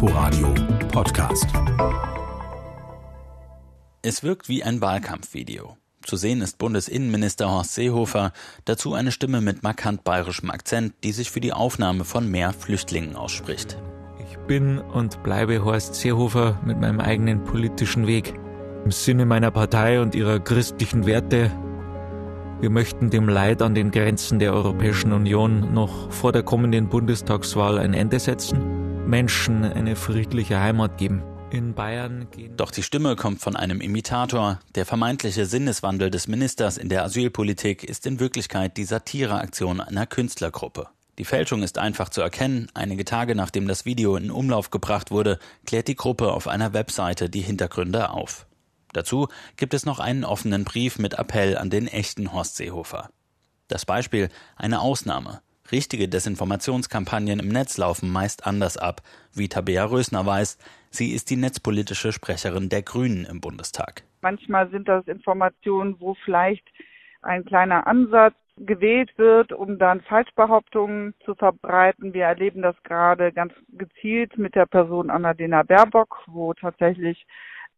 Inforadio Podcast. Es wirkt wie ein Wahlkampfvideo. Zu sehen ist Bundesinnenminister Horst Seehofer, dazu eine Stimme mit markant bayerischem Akzent, die sich für die Aufnahme von mehr Flüchtlingen ausspricht. Ich bin und bleibe Horst Seehofer mit meinem eigenen politischen Weg. Im Sinne meiner Partei und ihrer christlichen Werte. Wir möchten dem Leid an den Grenzen der Europäischen Union noch vor der kommenden Bundestagswahl ein Ende setzen, Menschen eine friedliche Heimat geben. In Bayern gehen. Doch die Stimme kommt von einem Imitator. Der vermeintliche Sinneswandel des Ministers in der Asylpolitik ist in Wirklichkeit die Satireaktion einer Künstlergruppe. Die Fälschung ist einfach zu erkennen. Einige Tage nachdem das Video in Umlauf gebracht wurde, klärt die Gruppe auf einer Webseite die Hintergründe auf. Dazu gibt es noch einen offenen Brief mit Appell an den echten Horst Seehofer. Das Beispiel eine Ausnahme. Richtige Desinformationskampagnen im Netz laufen meist anders ab, wie Tabea Rösner weiß. Sie ist die netzpolitische Sprecherin der Grünen im Bundestag. Manchmal sind das Informationen, wo vielleicht ein kleiner Ansatz gewählt wird, um dann Falschbehauptungen zu verbreiten. Wir erleben das gerade ganz gezielt mit der Person Annalena Baerbock, wo tatsächlich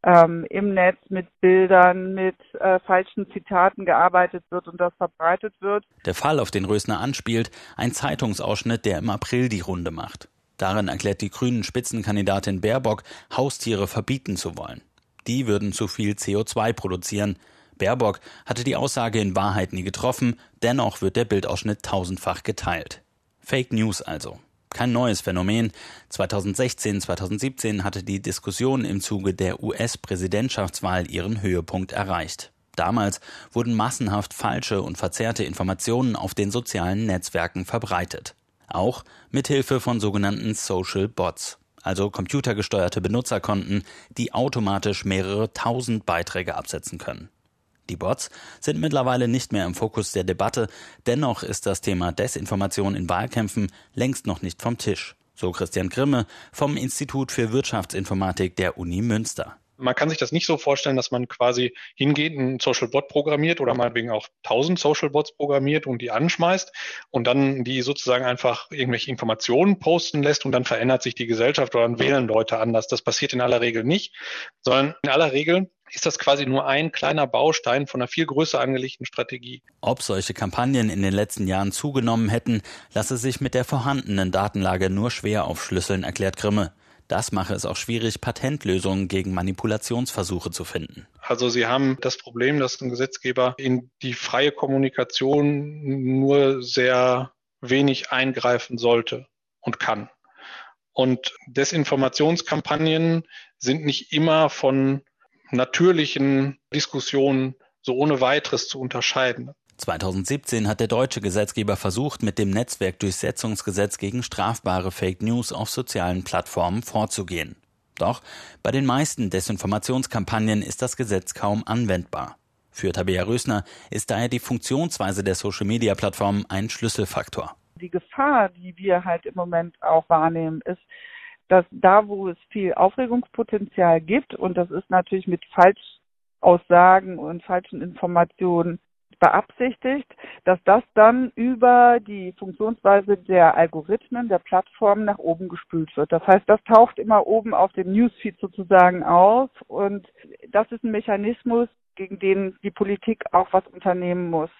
ähm, im Netz mit Bildern, mit äh, falschen Zitaten gearbeitet wird und das verbreitet wird. Der Fall, auf den Rösner anspielt, ein Zeitungsausschnitt, der im April die Runde macht. Darin erklärt die grünen Spitzenkandidatin Baerbock, Haustiere verbieten zu wollen. Die würden zu viel CO2 produzieren. Baerbock hatte die Aussage in Wahrheit nie getroffen, dennoch wird der Bildausschnitt tausendfach geteilt. Fake News also. Kein neues Phänomen. 2016, 2017 hatte die Diskussion im Zuge der US-Präsidentschaftswahl ihren Höhepunkt erreicht. Damals wurden massenhaft falsche und verzerrte Informationen auf den sozialen Netzwerken verbreitet. Auch mithilfe von sogenannten Social Bots, also computergesteuerte Benutzerkonten, die automatisch mehrere tausend Beiträge absetzen können. Die Bots sind mittlerweile nicht mehr im Fokus der Debatte, dennoch ist das Thema Desinformation in Wahlkämpfen längst noch nicht vom Tisch. So Christian Grimme vom Institut für Wirtschaftsinformatik der Uni Münster man kann sich das nicht so vorstellen, dass man quasi hingeht, einen Social Bot programmiert oder meinetwegen auch 1000 Social Bots programmiert und die anschmeißt und dann die sozusagen einfach irgendwelche Informationen posten lässt und dann verändert sich die Gesellschaft oder dann wählen Leute anders. Das passiert in aller Regel nicht, sondern in aller Regel ist das quasi nur ein kleiner Baustein von einer viel größer angelegten Strategie. Ob solche Kampagnen in den letzten Jahren zugenommen hätten, lasse sich mit der vorhandenen Datenlage nur schwer aufschlüsseln, erklärt Grimme. Das mache es auch schwierig, Patentlösungen gegen Manipulationsversuche zu finden. Also Sie haben das Problem, dass ein Gesetzgeber in die freie Kommunikation nur sehr wenig eingreifen sollte und kann. Und Desinformationskampagnen sind nicht immer von natürlichen Diskussionen so ohne weiteres zu unterscheiden. 2017 hat der deutsche Gesetzgeber versucht, mit dem Netzwerkdurchsetzungsgesetz gegen strafbare Fake News auf sozialen Plattformen vorzugehen. Doch bei den meisten Desinformationskampagnen ist das Gesetz kaum anwendbar. Für Tabea Rösner ist daher die Funktionsweise der Social-Media-Plattformen ein Schlüsselfaktor. Die Gefahr, die wir halt im Moment auch wahrnehmen, ist, dass da, wo es viel Aufregungspotenzial gibt, und das ist natürlich mit Falschaussagen und falschen Informationen beabsichtigt, dass das dann über die Funktionsweise der Algorithmen, der Plattformen nach oben gespült wird. Das heißt, das taucht immer oben auf dem Newsfeed sozusagen auf und das ist ein Mechanismus, gegen den die Politik auch was unternehmen muss.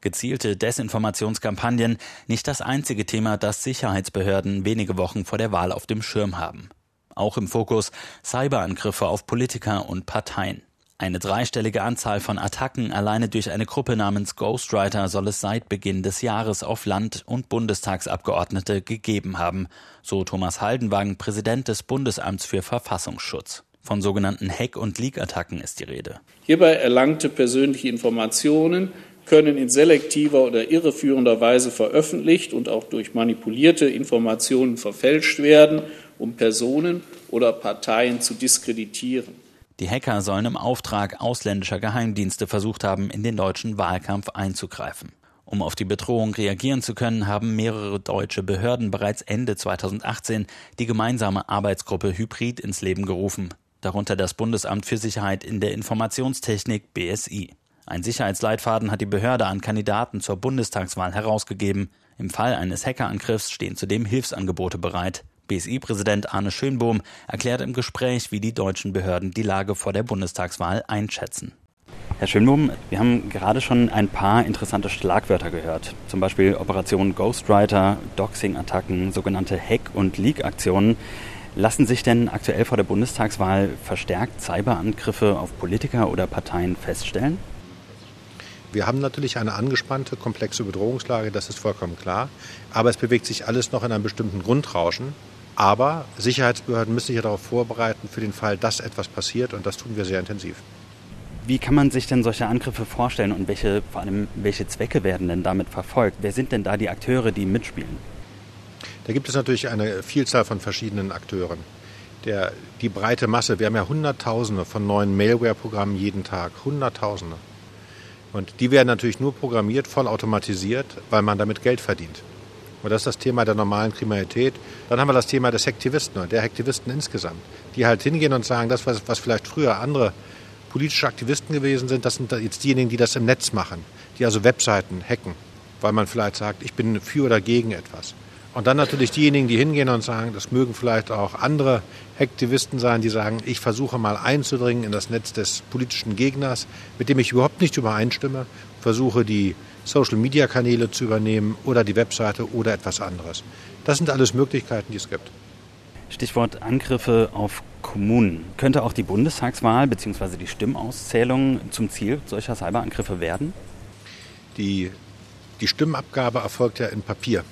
Gezielte Desinformationskampagnen nicht das einzige Thema, das Sicherheitsbehörden wenige Wochen vor der Wahl auf dem Schirm haben. Auch im Fokus Cyberangriffe auf Politiker und Parteien. Eine dreistellige Anzahl von Attacken alleine durch eine Gruppe namens Ghostwriter soll es seit Beginn des Jahres auf Land- und Bundestagsabgeordnete gegeben haben, so Thomas Haldenwagen, Präsident des Bundesamts für Verfassungsschutz. Von sogenannten Hack- und Leak-Attacken ist die Rede. Hierbei erlangte persönliche Informationen können in selektiver oder irreführender Weise veröffentlicht und auch durch manipulierte Informationen verfälscht werden, um Personen oder Parteien zu diskreditieren. Die Hacker sollen im Auftrag ausländischer Geheimdienste versucht haben, in den deutschen Wahlkampf einzugreifen. Um auf die Bedrohung reagieren zu können, haben mehrere deutsche Behörden bereits Ende 2018 die gemeinsame Arbeitsgruppe Hybrid ins Leben gerufen, darunter das Bundesamt für Sicherheit in der Informationstechnik BSI. Ein Sicherheitsleitfaden hat die Behörde an Kandidaten zur Bundestagswahl herausgegeben. Im Fall eines Hackerangriffs stehen zudem Hilfsangebote bereit. BSI-Präsident Arne Schönbohm erklärt im Gespräch, wie die deutschen Behörden die Lage vor der Bundestagswahl einschätzen. Herr Schönbohm, wir haben gerade schon ein paar interessante Schlagwörter gehört. Zum Beispiel Operation Ghostwriter, Doxing-Attacken, sogenannte Hack- und Leak-Aktionen. Lassen sich denn aktuell vor der Bundestagswahl verstärkt Cyberangriffe auf Politiker oder Parteien feststellen? Wir haben natürlich eine angespannte, komplexe Bedrohungslage, das ist vollkommen klar. Aber es bewegt sich alles noch in einem bestimmten Grundrauschen. Aber Sicherheitsbehörden müssen sich ja darauf vorbereiten, für den Fall, dass etwas passiert. Und das tun wir sehr intensiv. Wie kann man sich denn solche Angriffe vorstellen und welche, vor allem, welche Zwecke werden denn damit verfolgt? Wer sind denn da die Akteure, die mitspielen? Da gibt es natürlich eine Vielzahl von verschiedenen Akteuren. Der, die breite Masse, wir haben ja Hunderttausende von neuen Malware-Programmen jeden Tag, Hunderttausende. Und die werden natürlich nur programmiert, voll automatisiert, weil man damit Geld verdient. Und das ist das Thema der normalen Kriminalität. Dann haben wir das Thema des Hektivisten der Hektivisten insgesamt, die halt hingehen und sagen, das, was, was vielleicht früher andere politische Aktivisten gewesen sind, das sind jetzt diejenigen, die das im Netz machen, die also Webseiten hacken, weil man vielleicht sagt, ich bin für oder gegen etwas. Und dann natürlich diejenigen, die hingehen und sagen, das mögen vielleicht auch andere Aktivisten sein, die sagen, ich versuche mal einzudringen in das Netz des politischen Gegners, mit dem ich überhaupt nicht übereinstimme, versuche die Social-Media-Kanäle zu übernehmen oder die Webseite oder etwas anderes. Das sind alles Möglichkeiten, die es gibt. Stichwort Angriffe auf Kommunen. Könnte auch die Bundestagswahl bzw. die Stimmauszählung zum Ziel solcher Cyberangriffe werden? Die, die Stimmabgabe erfolgt ja in Papier.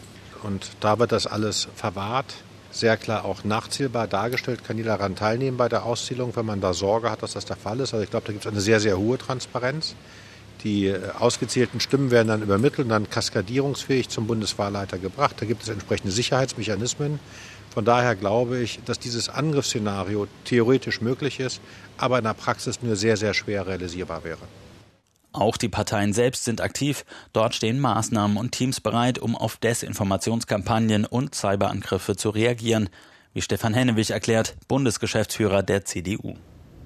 Und da wird das alles verwahrt, sehr klar auch nachzählbar dargestellt, kann jeder daran teilnehmen bei der Auszählung, wenn man da Sorge hat, dass das der Fall ist. Also ich glaube, da gibt es eine sehr, sehr hohe Transparenz. Die äh, ausgezählten Stimmen werden dann übermittelt und dann kaskadierungsfähig zum Bundeswahlleiter gebracht. Da gibt es entsprechende Sicherheitsmechanismen. Von daher glaube ich, dass dieses Angriffsszenario theoretisch möglich ist, aber in der Praxis nur sehr, sehr schwer realisierbar wäre. Auch die Parteien selbst sind aktiv. Dort stehen Maßnahmen und Teams bereit, um auf Desinformationskampagnen und Cyberangriffe zu reagieren, wie Stefan Hennewig erklärt, Bundesgeschäftsführer der CDU.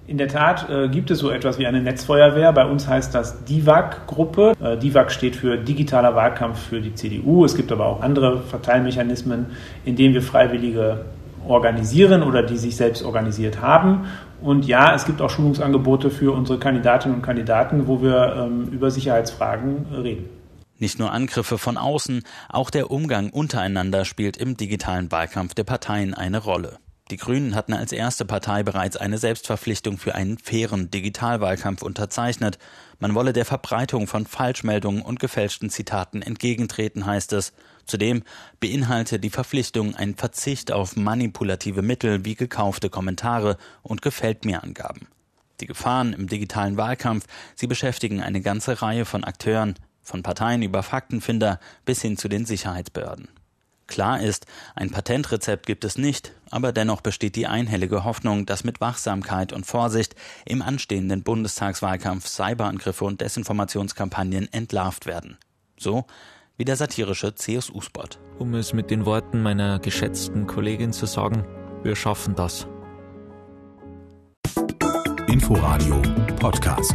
In der Tat äh, gibt es so etwas wie eine Netzfeuerwehr. Bei uns heißt das DIVAG-Gruppe. Äh, DIVAG steht für digitaler Wahlkampf für die CDU. Es gibt aber auch andere Verteilmechanismen, in denen wir Freiwillige organisieren oder die sich selbst organisiert haben. Und ja, es gibt auch Schulungsangebote für unsere Kandidatinnen und Kandidaten, wo wir ähm, über Sicherheitsfragen reden. Nicht nur Angriffe von außen, auch der Umgang untereinander spielt im digitalen Wahlkampf der Parteien eine Rolle. Die Grünen hatten als erste Partei bereits eine Selbstverpflichtung für einen fairen Digitalwahlkampf unterzeichnet. Man wolle der Verbreitung von Falschmeldungen und gefälschten Zitaten entgegentreten, heißt es. Zudem beinhalte die Verpflichtung einen Verzicht auf manipulative Mittel wie gekaufte Kommentare und Gefällt mir Angaben. Die Gefahren im digitalen Wahlkampf, sie beschäftigen eine ganze Reihe von Akteuren, von Parteien über Faktenfinder bis hin zu den Sicherheitsbehörden. Klar ist, ein Patentrezept gibt es nicht, aber dennoch besteht die einhellige Hoffnung, dass mit Wachsamkeit und Vorsicht im anstehenden Bundestagswahlkampf Cyberangriffe und Desinformationskampagnen entlarvt werden. So wie der satirische CSU-Spot. Um es mit den Worten meiner geschätzten Kollegin zu sagen, wir schaffen das. Inforadio Podcast.